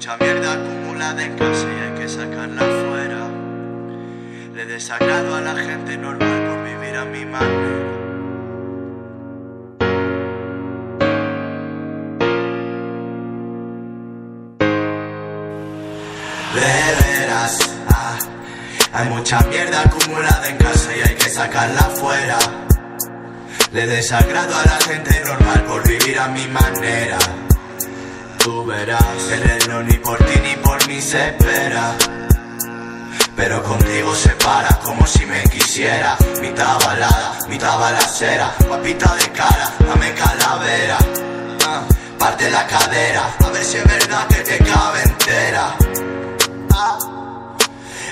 mucha mierda acumulada en casa y hay que sacarla afuera. Le desagrado a la gente normal por vivir a mi manera. De veras, ah, hay mucha mierda acumulada en casa y hay que sacarla afuera. Le desagrado a la gente normal por vivir a mi manera. Tú verás, el reloj ni por ti ni por mí se espera. Pero contigo se para como si me quisiera. Mitad balada, mitad balacera. Guapita de cara, dame calavera. Parte la cadera, a ver si es verdad que te cabe entera.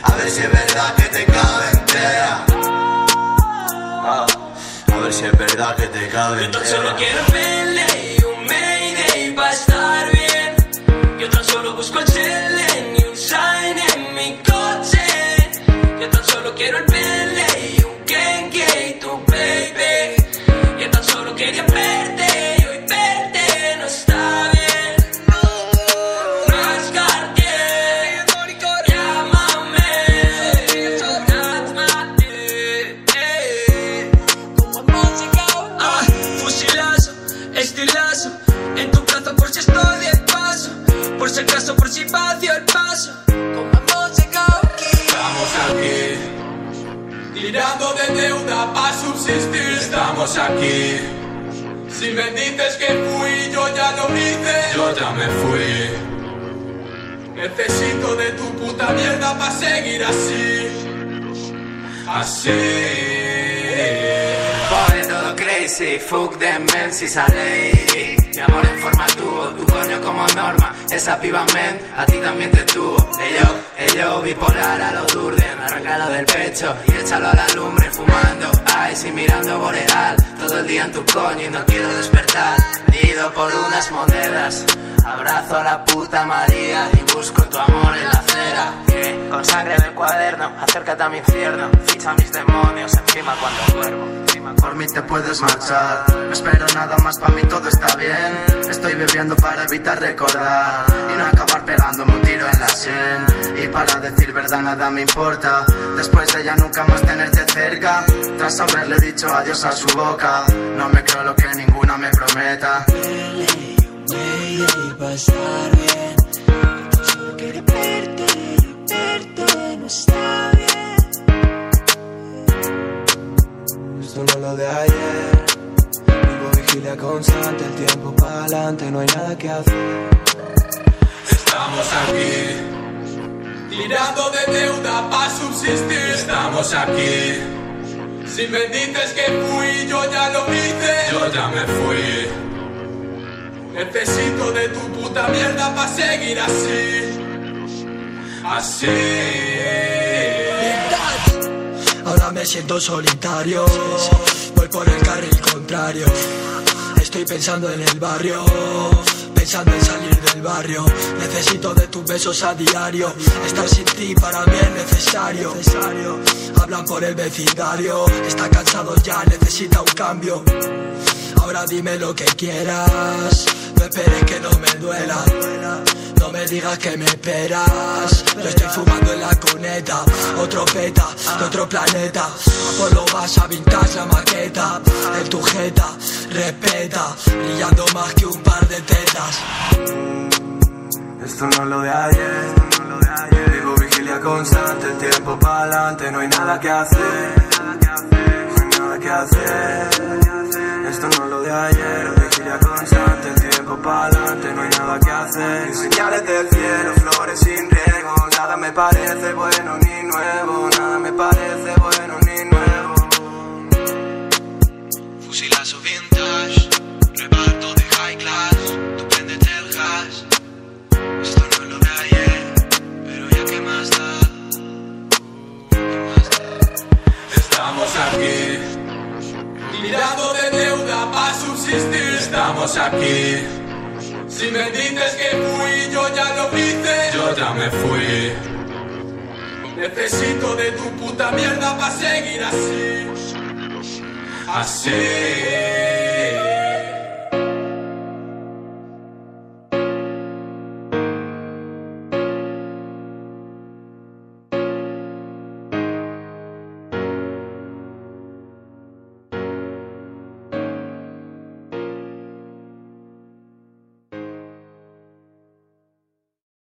A ver si es verdad que te cabe entera. A ver si es verdad que te cabe Yo tan solo entera. quiero verle paso Como hemos llegado aquí Estamos aquí, tirando de deuda para subsistir. Estamos aquí. Si me dices que fui, yo ya lo hice. Yo ya me fui. Necesito de tu puta mierda para seguir así. Así. Fuck them men si sale Mi amor en forma tubo, tu coño como norma. Esa piba men, a ti también te tuvo. Ello, ello, bipolar a lo Durden Arrancalo del pecho y échalo a la lumbre Fumando. Ice y mirando boreal Todo el día en tu coño y no quiero despertar. Ido por unas monedas Abrazo a la puta María y busco tu amor en la acera. Con sangre en el cuaderno, acércate a mi infierno. Ficha mis demonios encima cuando duermo. Por mí te puedes marchar, no espero nada más, para mí todo está bien. Estoy bebiendo para evitar recordar y no acabar pegándome un tiro en la sien. Y para decir verdad nada me importa, después de ella nunca más tenerte cerca. Tras haberle dicho adiós a su boca, no me creo lo que ninguna me prometa. Mayday para estar bien solo quería verte y verte no está bien Esto no es lo de ayer. Vivo vigilia constante, el tiempo para adelante, no hay nada que hacer. Estamos aquí, tirando de deuda para subsistir. Estamos aquí. Si me dices que fui, yo ya lo hice. Yo ya me fui. Necesito de tu puta mierda para seguir así. Así. Ahora me siento solitario. Voy por el carril contrario. Estoy pensando en el barrio. Pensando en salir del barrio. Necesito de tus besos a diario. Estar sin ti para mí es necesario. Hablan por el vecindario. Está cansado ya, necesita un cambio. Ahora dime lo que quieras. No esperes que no me duela. No me digas que me esperas. Yo estoy fumando en la cuneta. Otro peta de otro planeta. Por lo vas a vintage la maqueta. En tu jeta, respeta. Brillando más que un par de tetas. Esto no es lo de ayer. Vivo vigilia constante. El tiempo para adelante. No hay nada que hacer. No hay nada que hacer. Esto no es lo de ayer, vigilia constante, sin riego, nada me parece bueno ni nuevo, nada me parece bueno ni nuevo. Fusilazo vintage, reparto de high class, tú préndete el. Esto no es lo de ayer, pero ya que más da. Estamos aquí, tirando de deuda para subsistir. Estamos aquí. Si me dices que fui. Necesito de tu puta mierda para seguir así. Así.